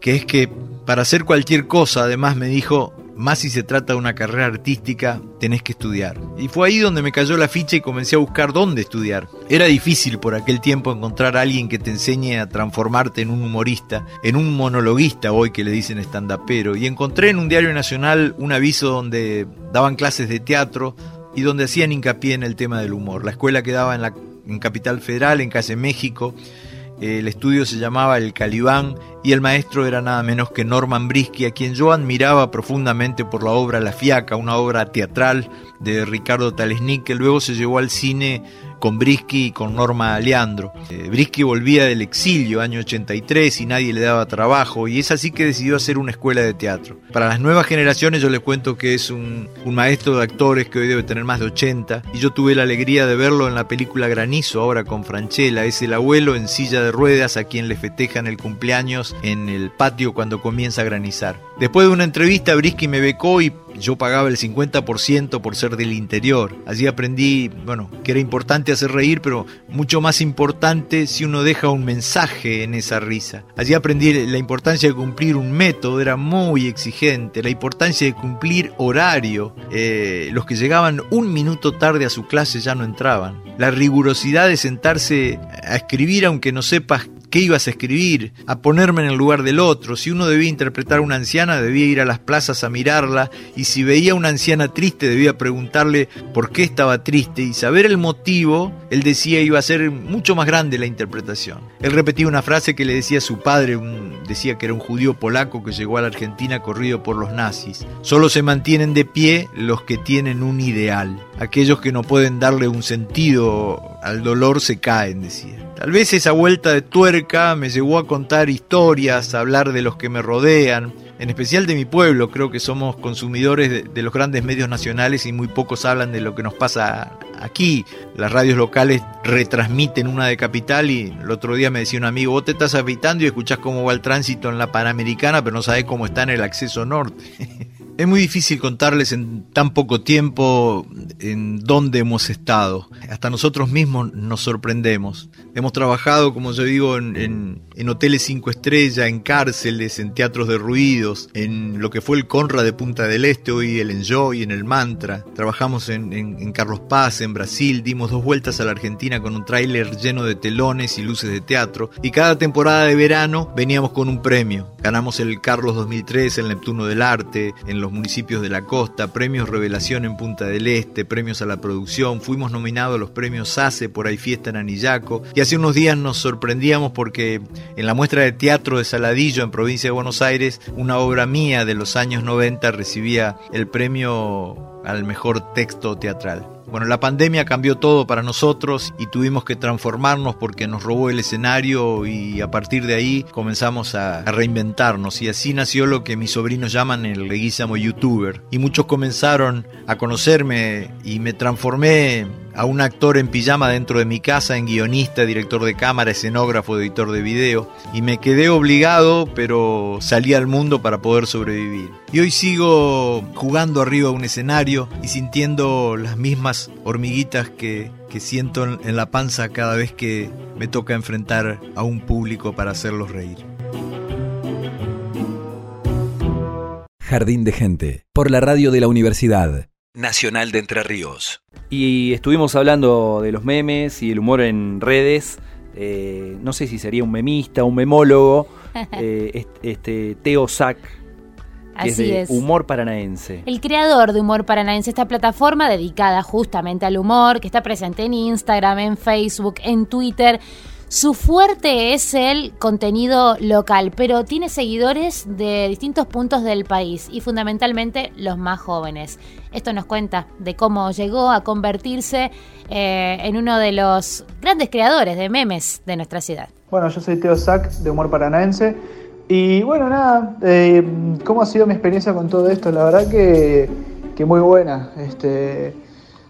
que es que para hacer cualquier cosa, además me dijo, más si se trata de una carrera artística, tenés que estudiar. Y fue ahí donde me cayó la ficha y comencé a buscar dónde estudiar. Era difícil por aquel tiempo encontrar a alguien que te enseñe a transformarte en un humorista, en un monologuista hoy que le dicen stand-upero. Y encontré en un diario nacional un aviso donde daban clases de teatro y donde hacían hincapié en el tema del humor. La escuela quedaba en en Capital Federal, en Calle México, el estudio se llamaba El Calibán y el maestro era nada menos que Norman Brisky, a quien yo admiraba profundamente por la obra La Fiaca, una obra teatral de Ricardo Talesnik que luego se llevó al cine con Brisky y con Norma Leandro. Eh, Brisky volvía del exilio, año 83, y nadie le daba trabajo, y es así que decidió hacer una escuela de teatro. Para las nuevas generaciones yo les cuento que es un, un maestro de actores que hoy debe tener más de 80, y yo tuve la alegría de verlo en la película Granizo, ahora con Franchella, es el abuelo en silla de ruedas a quien le festejan el cumpleaños en el patio cuando comienza a granizar. Después de una entrevista, Brisky me becó y yo pagaba el 50% por ser del interior. Allí aprendí, bueno, que era importante hacer reír, pero mucho más importante si uno deja un mensaje en esa risa. Allí aprendí la importancia de cumplir un método, era muy exigente, la importancia de cumplir horario. Eh, los que llegaban un minuto tarde a su clase ya no entraban. La rigurosidad de sentarse a escribir aunque no sepas qué ibas a escribir, a ponerme en el lugar del otro. Si uno debía interpretar a una anciana, debía ir a las plazas a mirarla, y si veía a una anciana triste, debía preguntarle por qué estaba triste, y saber el motivo, él decía iba a ser mucho más grande la interpretación. Él repetía una frase que le decía su padre, decía que era un judío polaco que llegó a la Argentina corrido por los nazis. Solo se mantienen de pie los que tienen un ideal. Aquellos que no pueden darle un sentido al dolor se caen, decía. Tal vez esa vuelta de tuerca me llevó a contar historias, a hablar de los que me rodean, en especial de mi pueblo. Creo que somos consumidores de, los grandes medios nacionales y muy pocos hablan de lo que nos pasa aquí. Las radios locales retransmiten una de capital y el otro día me decía un amigo, vos te estás habitando y escuchás cómo va el tránsito en la Panamericana, pero no sabés cómo está en el acceso norte. Es muy difícil contarles en tan poco tiempo en dónde hemos estado. Hasta nosotros mismos nos sorprendemos. Hemos trabajado, como yo digo, en, hoteles cinco estrellas, en cárceles, en teatros de ruidos, en lo que fue el Conra de Punta del Este, hoy el Enjoy, en el Mantra. Trabajamos en, en Carlos Paz, en Brasil, dimos dos vueltas a la Argentina con un tráiler lleno de telones y luces de teatro. Y cada temporada de verano veníamos con un premio. Ganamos el Carlos 2003, el Neptuno del Arte, en los municipios de la costa, premios Revelación en Punta del Este, premios a la producción, fuimos nominados a los premios SACE por Ahí Fiesta en Anillaco. Y hace unos días nos sorprendíamos porque en la muestra de teatro de Saladillo en provincia de Buenos Aires, una obra mía de los años 90 recibía el premio al mejor texto teatral. Bueno, la pandemia cambió todo para nosotros y tuvimos que transformarnos porque nos robó el escenario y a partir de ahí comenzamos a, reinventarnos y así nació lo que mis sobrinos llaman el leguísamo youtuber. Y muchos comenzaron a conocerme y me transformé a un actor en pijama dentro de mi casa, en guionista, director de cámara, escenógrafo, editor de video, y me quedé obligado, pero salí al mundo para poder sobrevivir. Y hoy sigo jugando arriba de un escenario y sintiendo las mismas hormiguitas que, que siento en la panza cada vez que me toca enfrentar a un público para hacerlos reír. Jardín de Gente, por la radio de la Universidad Nacional de Entre Ríos. Y estuvimos hablando de los memes y el humor en redes. Eh, no sé si sería un memista, un memólogo. eh, este, Teo Sack. Que Así es, de es. humor paranaense. El creador de Humor Paranaense, esta plataforma dedicada justamente al humor, que está presente en Instagram, en Facebook, en Twitter. Su fuerte es el contenido local, pero tiene seguidores de distintos puntos del país y fundamentalmente los más jóvenes. Esto nos cuenta de cómo llegó a convertirse eh, en uno de los grandes creadores de memes de nuestra ciudad. Bueno, yo soy Teo Sack de Humor Paranaense. Y bueno, nada, eh, ¿cómo ha sido mi experiencia con todo esto? La verdad que, que muy buena. Este,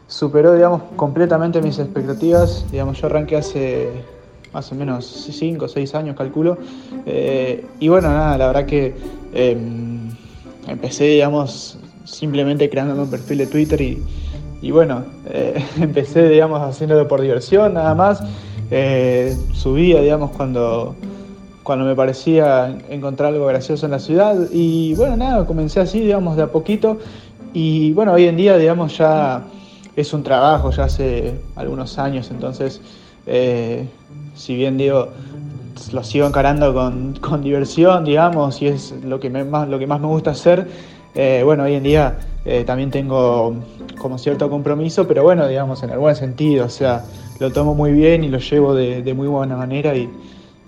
superó, digamos, completamente mis expectativas. Digamos, yo arranqué hace más o menos 5 o 6 años, calculo. Eh, y bueno, nada, la verdad que eh, empecé, digamos, simplemente creando un perfil de Twitter y, y bueno, eh, empecé, digamos, haciéndolo por diversión nada más. Eh, subía, digamos, cuando, cuando me parecía encontrar algo gracioso en la ciudad. Y bueno, nada, comencé así, digamos, de a poquito. Y bueno, hoy en día, digamos, ya es un trabajo, ya hace algunos años, entonces, si bien digo, lo sigo encarando con, con, diversión, digamos, y es lo que, me, más, lo que más me gusta hacer, eh, bueno, hoy en día eh, también tengo como cierto compromiso, pero bueno, digamos, en el buen sentido, o sea, lo tomo muy bien y lo llevo de, muy buena manera y,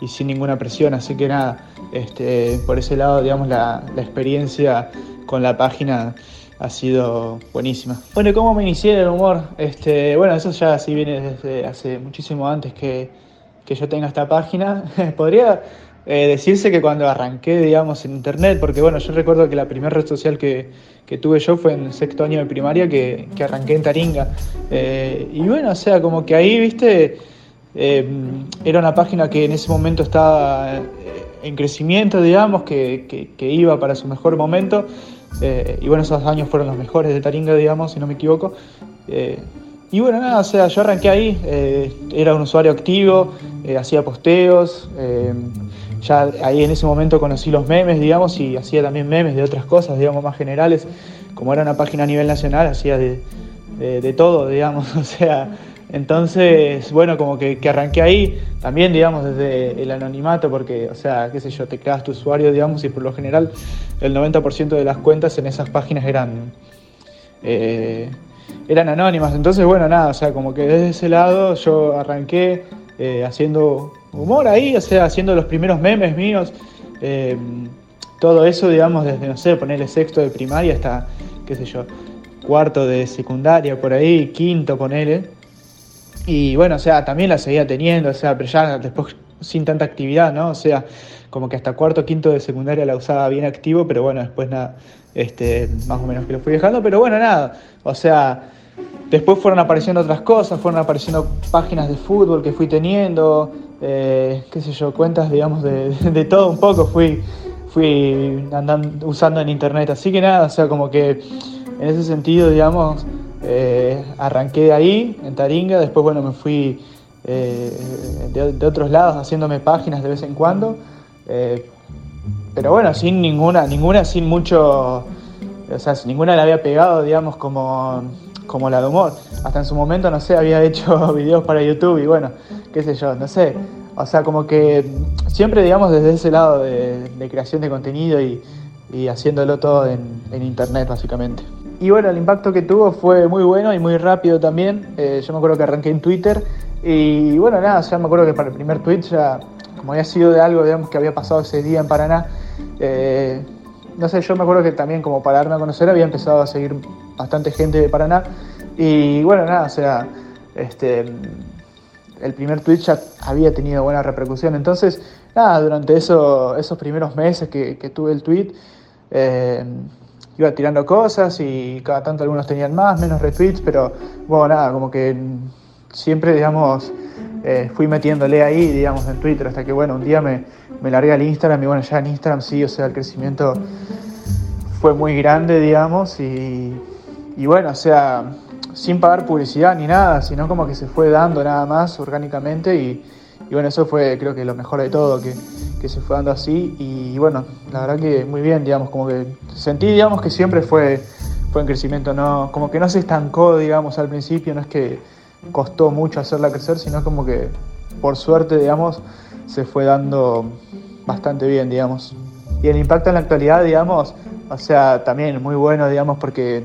y, sin ninguna presión, así que nada, este, por ese lado, digamos, la, la experiencia con la página ha sido buenísima. Bueno, ¿cómo me inicié en el humor? Este, bueno, eso ya sí viene desde hace muchísimo antes que, que yo tenga esta página. Podría eh, decirse que cuando arranqué, digamos, en internet, porque bueno, yo recuerdo que la primera red social que, que, tuve yo fue en sexto año de primaria, que, que arranqué en Taringa. Eh, y bueno, o sea, como que ahí, viste, eh, era una página que en ese momento estaba en crecimiento, digamos, que, que iba para su mejor momento. Y bueno, esos años fueron los mejores de Taringa, digamos, si no me equivoco. Eh, y bueno, nada, o sea, yo arranqué ahí, eh, era un usuario activo, hacía posteos, ya ahí en ese momento conocí los memes, digamos, y hacía también memes de otras cosas, digamos, más generales. Como era una página a nivel nacional, hacía de, todo, digamos, o sea, entonces, bueno, como que, que, arranqué ahí, también, digamos, desde el anonimato, porque, o sea, qué sé yo, te creas tu usuario, digamos, y por lo general el 90% de las cuentas en esas páginas eran, eh, eran anónimas. Entonces, bueno, nada, o sea, como que desde ese lado yo arranqué eh, haciendo humor ahí, o sea, haciendo los primeros memes míos, eh, todo eso, digamos, desde, no sé, ponerle sexto de primaria hasta, qué sé yo, cuarto de secundaria, por ahí, quinto, ponele. Y bueno, o sea, también la seguía teniendo, o sea, pero ya después sin tanta actividad, ¿no? O sea, como que hasta cuarto, quinto de secundaria la usaba bien activo, pero bueno, después nada, este, más o menos que lo fui dejando, pero bueno, nada, o sea, después fueron apareciendo otras cosas, fueron apareciendo páginas de fútbol que fui teniendo, eh, qué sé yo, cuentas, digamos, de, de, todo un poco fui, fui andando, usando en internet, así que nada, o sea, como que en ese sentido, digamos, eh, arranqué de ahí, en Taringa, después, bueno, me fui eh, de, otros lados haciéndome páginas de vez en cuando. Pero bueno, sin ninguna, ninguna sin mucho, o sea, ninguna la había pegado, digamos, como, como la de humor. Hasta en su momento, no sé, había hecho videos para YouTube y bueno, qué sé yo, no sé. O sea, como que siempre, digamos, desde ese lado de, de creación de contenido y, y haciéndolo todo en, en, internet, básicamente. Y bueno, el impacto que tuvo fue muy bueno y muy rápido también. Eh, yo me acuerdo que arranqué en Twitter y bueno, nada, ya me acuerdo que para el primer tweet ya como había sido de algo digamos, que había pasado ese día en Paraná, eh, no sé, yo me acuerdo que también como para darme a conocer había empezado a seguir bastante gente de Paraná. Y bueno, nada, o sea, este, el primer tweet ya había tenido buena repercusión, entonces, nada, durante eso, esos primeros meses que, que tuve el tweet, eh, iba tirando cosas y cada tanto algunos tenían más, menos retweets, pero bueno, nada, como que siempre, digamos, eh, fui metiéndole ahí, digamos, en Twitter, hasta que, bueno, un día me, me largué al Instagram y, bueno, ya en Instagram sí, o sea, el crecimiento fue muy grande, digamos, y, y bueno, o sea, sin pagar publicidad ni nada, sino como que se fue dando nada más orgánicamente y, y bueno, eso fue creo que lo mejor de todo, que, que, se fue dando así y bueno, la verdad que muy bien, digamos, como que sentí, digamos, que siempre fue, fue en crecimiento, no, como que no se estancó, digamos, al principio, no es que costó mucho hacerla crecer, sino como que por suerte, digamos, se fue dando bastante bien, digamos. Y el impacto en la actualidad, digamos, o sea, también muy bueno, digamos, porque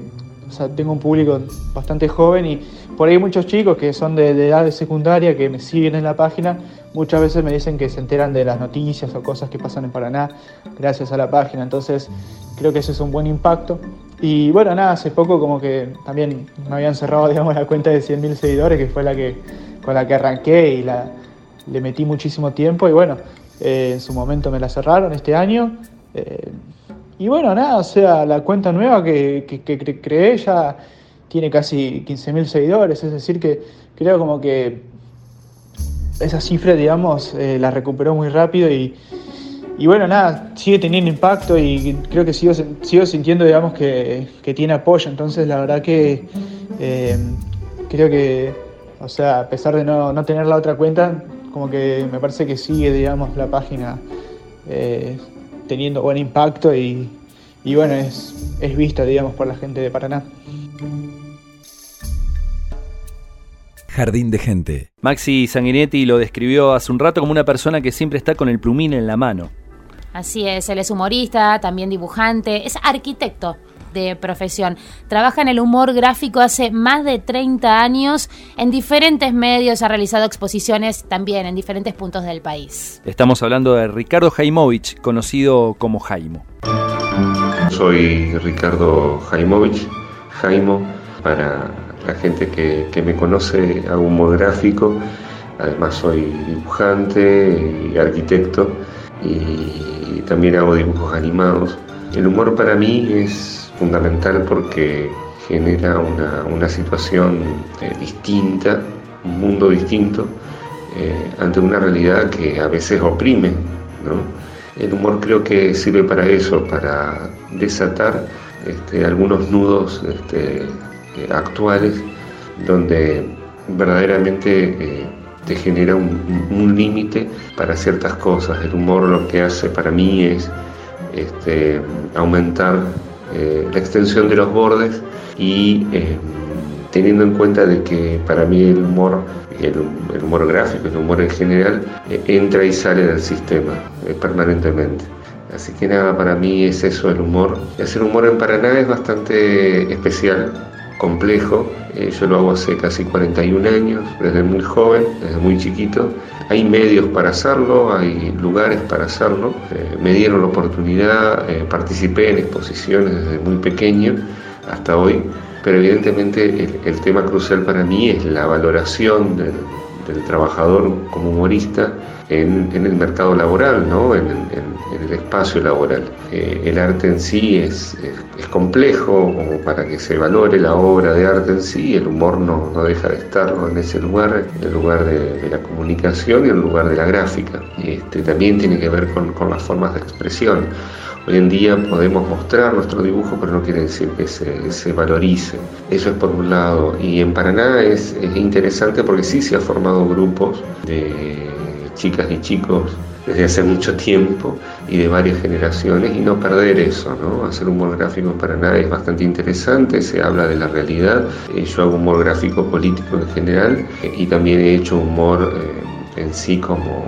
tengo un público bastante joven y por ahí muchos chicos que son de, de, edad de secundaria que me siguen en la página, muchas veces me dicen que se enteran de las noticias o cosas que pasan en Paraná gracias a la página. Entonces creo que ese es un buen impacto. Y bueno, nada, hace poco como que también me habían cerrado digamos, la cuenta de 100.000 seguidores, que fue la que, con la que arranqué y la, le metí muchísimo tiempo y bueno, eh, en su momento me la cerraron este año. Eh, y bueno, nada, o sea, la cuenta nueva que, que, creé ya tiene casi 15.000 seguidores, es decir, que creo como que esa cifra, digamos, eh, la recuperó muy rápido y, y, bueno, nada, sigue teniendo impacto y creo que sigo, sigo sintiendo, digamos, que, que tiene apoyo, entonces la verdad que creo que, o sea, a pesar de no, no, tener la otra cuenta, como que me parece que sigue, digamos, la página. Eh, teniendo buen impacto y, y bueno, es, es vista, digamos, por la gente de Paraná. Jardín de gente. Maxi Sanguinetti lo describió hace un rato como una persona que siempre está con el plumín en la mano. Así es, él es humorista, también dibujante, es arquitecto de profesión. Trabaja en el humor gráfico hace más de 30 años en diferentes medios, ha realizado exposiciones también en diferentes puntos del país. Estamos hablando de Ricardo Jaimovich, conocido como Jaimo. Soy Ricardo Jaimovich, Jaimo, para la gente que, que me conoce, hago humor gráfico, además soy dibujante y arquitecto y también hago dibujos animados. El humor para mí es fundamental porque genera una, una situación eh, distinta, un mundo distinto, eh, ante una realidad que a veces oprime. ¿no? El humor creo que sirve para eso, para desatar este, algunos nudos este, eh, actuales donde verdaderamente te genera un, un límite para ciertas cosas. El humor lo que hace para mí es este, aumentar eh, la extensión de los bordes y eh, teniendo en cuenta de que para mí el humor, el, el humor gráfico, el humor en general, eh, entra y sale del sistema permanentemente. Así que nada, para mí es eso el humor. Y hacer humor en Paraná es bastante especial, complejo. Eh, yo lo hago hace casi 41 años, desde muy joven, desde muy chiquito. Hay medios para hacerlo, hay lugares para hacerlo. Eh, me dieron la oportunidad, eh, participé en exposiciones desde muy pequeño hasta hoy, pero evidentemente el, el, tema crucial para mí es la valoración del, del trabajador como humorista en, el mercado laboral, ¿no? en, el espacio laboral. Eh, el arte en sí es, es, complejo como para que se valore la obra de arte en sí, el humor no, no deja de estar en ese lugar, en el lugar de, la comunicación y en el lugar de la gráfica. Este, también tiene que ver con, con las formas de expresión. Hoy en día podemos mostrar nuestro dibujo, pero no quiere decir que se, valorice. Eso es por un lado. Y en Paraná es, interesante porque sí se han formado grupos de chicas y chicos desde hace mucho tiempo y de varias generaciones y no perder eso, ¿no? Hacer humor gráfico en Paraná es bastante interesante, se habla de la realidad, eh, yo hago humor gráfico político en general eh, y también he hecho humor eh, en sí como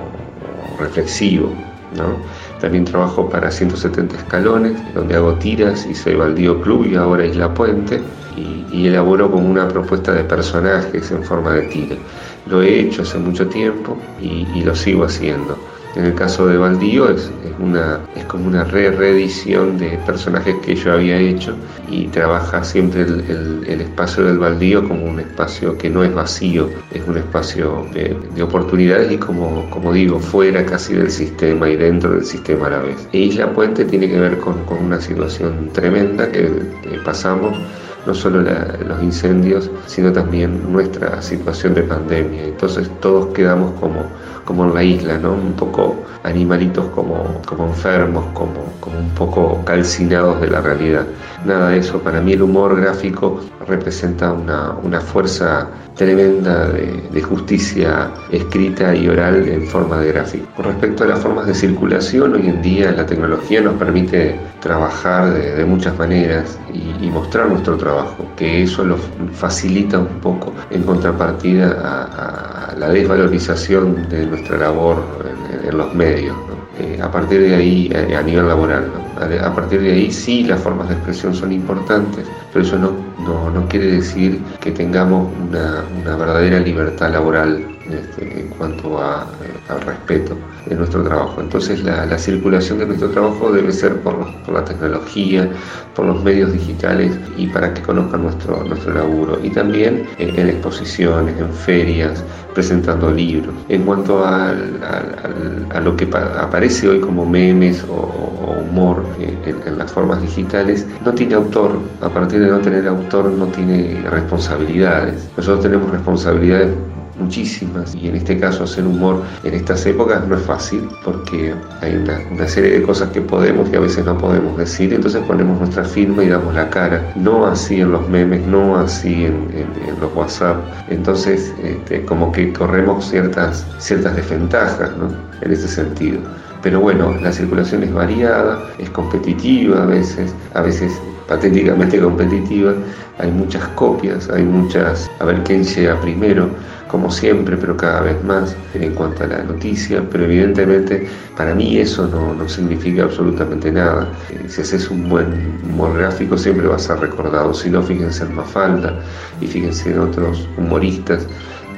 reflexivo, ¿no? También trabajo para 170 escalones, donde hago tiras y soy Baldío Club y ahora Isla Puente. Y, elaboro como una propuesta de personajes en forma de tira. Lo he hecho hace mucho tiempo y lo sigo haciendo. En el caso de Baldío es, una, es como una re reedición de personajes que yo había hecho y trabaja siempre el, espacio del Baldío como un espacio que no es vacío, es un espacio de, oportunidades y como, como digo, fuera casi del sistema y dentro del sistema a la vez. E Isla Puente tiene que ver con, una situación tremenda que pasamos no solo los incendios, sino también nuestra situación de pandemia. Entonces todos quedamos como, como en la isla, ¿no? Un poco animalitos como, como enfermos, como, como un poco calcinados de la realidad. Nada de eso. Para mí el humor gráfico representa una, una fuerza tremenda de, justicia escrita y oral en forma de gráfico. Con respecto a las formas de circulación, hoy en día la tecnología nos permite trabajar de, muchas maneras y, mostrar nuestro trabajo, que eso lo facilita un poco en contrapartida a, la desvalorización de nuestra labor en, los medios. Eh, a partir de ahí, eh, a, nivel laboral, a partir de ahí sí las formas de expresión son importantes, pero eso no, no, quiere decir que tengamos una, verdadera libertad laboral este, en cuanto a, al respeto de nuestro trabajo. Entonces la, circulación de nuestro trabajo debe ser por, la tecnología, por los medios digitales y para que conozcan nuestro, nuestro laburo. Y también en, exposiciones, en ferias, presentando libros. En cuanto a, lo que aparece hoy como memes o, humor en, en, las formas digitales, no tiene autor. A partir de no tener autor no tiene responsabilidades. Nosotros tenemos responsabilidades muchísimas. Y en este caso hacer humor en estas épocas no es fácil porque hay una, serie de cosas que podemos y a veces no podemos decir, entonces ponemos nuestra firma y damos la cara, no así en los memes, no así en, los WhatsApp, entonces este, como que corremos ciertas, ciertas desventajas en ese sentido. Pero bueno, la circulación es variada, es competitiva a veces, a veces patéticamente competitiva, hay muchas copias, hay muchas, a ver quién llega primero, como siempre, pero cada vez más en cuanto a la noticia, pero evidentemente para mí eso no, significa absolutamente nada. Eh, si haces un buen humor gráfico siempre vas a ser recordado, si no, fíjense en Mafalda y fíjense en otros humoristas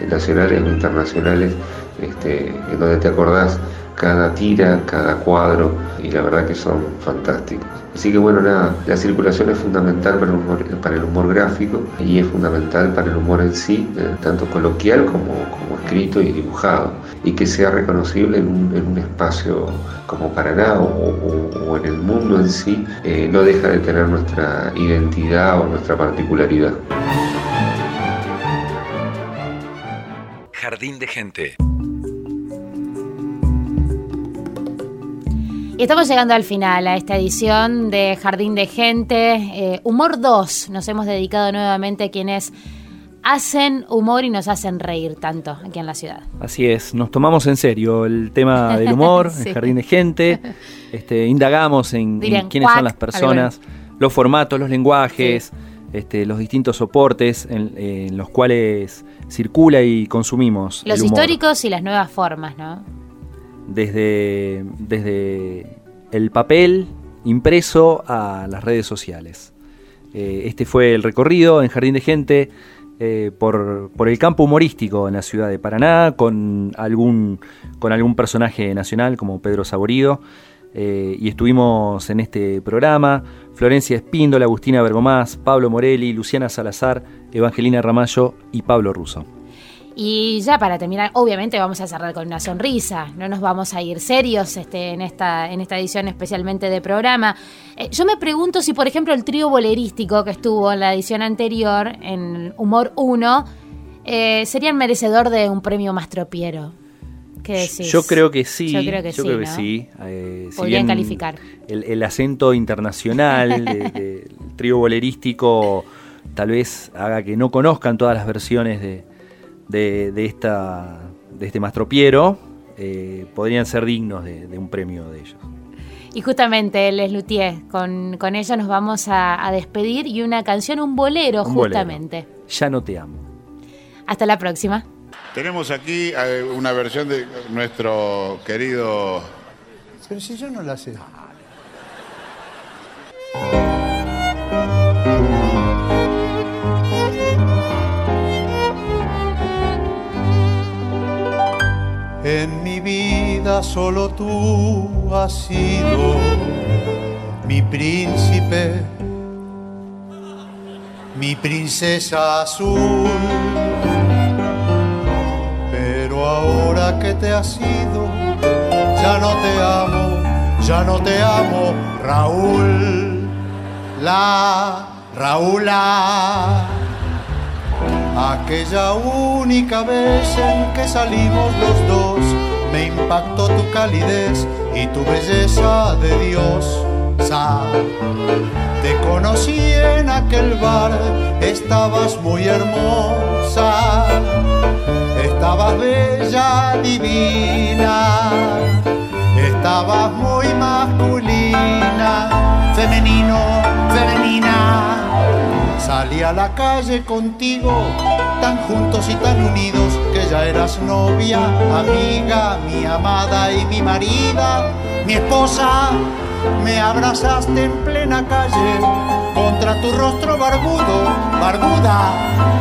nacionales o internacionales este, en donde te acordás cada tira, cada cuadro, y la verdad que son fantásticos. Así que bueno, nada, la circulación es fundamental para el humor, gráfico y es fundamental para el humor en sí, eh, tanto coloquial como, escrito y dibujado, y que sea reconocible en un, espacio como Paraná o, o, en el mundo en sí, eh, no deja de tener nuestra identidad o nuestra particularidad. Jardín de gente. Y estamos llegando al final a esta edición de Jardín de Gente. Eh, humor 2. Nos hemos dedicado nuevamente a quienes hacen humor y nos hacen reír tanto aquí en la ciudad. Así es, nos tomamos en serio el tema del humor, el Jardín de Gente. Este, indagamos en, quiénes son las personas, los formatos, los lenguajes. Este, los distintos soportes en, los cuales circula y consumimos. Los históricos y las nuevas formas, ¿no? Desde, desde el papel impreso a las redes sociales. Eh, este fue el recorrido en Jardín de Gente eh, por, el campo humorístico en la ciudad de Paraná, con algún, con algún personaje nacional como Pedro Saborido. Eh, y estuvimos en este programa Florencia Espíndola, Agustina Bergomás, Pablo Morelli, Luciana Salazar, Evangelina Ramallo y Pablo Russo. Y ya para terminar, obviamente vamos a cerrar con una sonrisa, no nos vamos a ir serios este, en, esta, en esta edición especialmente de programa. Eh, yo me pregunto si, por ejemplo, el trío bolerístico que estuvo en la edición anterior, en Humor 1, eh, serían merecedor de un premio Mastropiero. ¿Qué decís? Yo creo que sí. Yo creo que yo sí. creo que ¿no? sí. Eh, si Podrían bien calificar. El, el acento internacional de- del trío bolerístico tal vez haga que no conozcan todas las versiones de, de, de esta, de este Mastropiero. eh, podrían ser dignos de, de un premio de ellos. Y justamente, Les Luthier, con, con ello nos vamos a, a despedir y una canción, un bolero, Un bolero. justamente. Ya no te amo. Hasta la próxima. Tenemos aquí eh, una versión de nuestro querido... Pero si yo no la sé. Solo tú has sido mi príncipe, mi princesa azul. Pero ahora que te has ido, ya no te amo, ya no te amo, Raúl. La Raúla. Aquella única vez en que salimos los dos, me impactó tu calidez y tu belleza de Dios. Te conocí en aquel bar, estabas muy hermosa, estabas bella, divina, estabas muy masculina, femenino, femenina. Salí a la calle contigo, tan juntos y tan unidos, que ya eras novia, amiga, mi amada y mi marida, mi esposa. Me abrazaste en plena calle contra tu rostro barbudo, barbuda,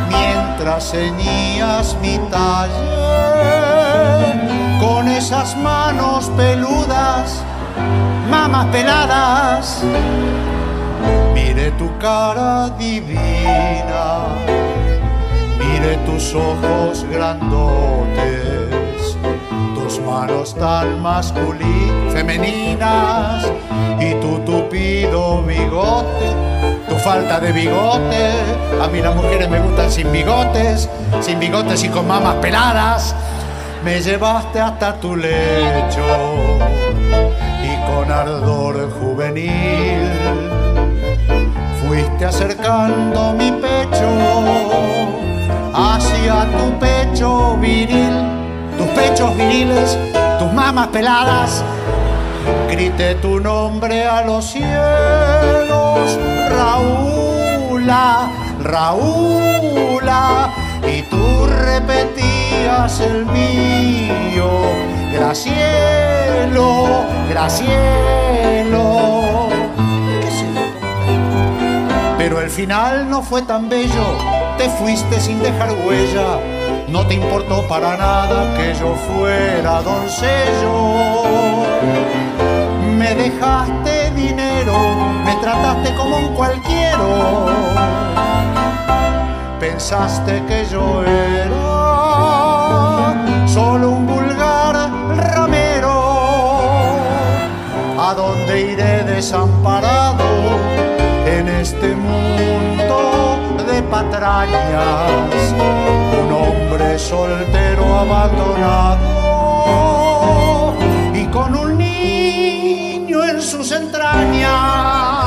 mientras ceñías mi talle con esas manos peludas, mamas peladas. Mire tu cara divina, mire tus ojos grandotes, tus manos tan masculinas, femeninas, y tu tupido bigote, tu falta de bigote. A mí las mujeres me gustan sin bigotes, sin bigotes y con mamas peladas. Me llevaste hasta tu lecho con ardor juvenil. Fuiste acercando mi pecho hacia tu pecho viril, tus pechos viriles, tus mamas peladas. Grité tu nombre a los cielos, Raúla, Raúla, y tú repetías el mío, Gracielo, Gracielo. ¿Qué sé? Pero el final no fue tan bello, te fuiste sin dejar huella, no te importó para nada que yo fuera doncello. Me dejaste dinero, me trataste como un cualquiera. Pensaste que yo era solo un ¿A dónde iré desamparado en este mundo de patrañas? Un hombre soltero abandonado y con un niño en sus entrañas.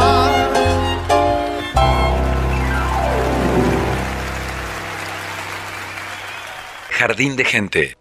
Jardín de gente.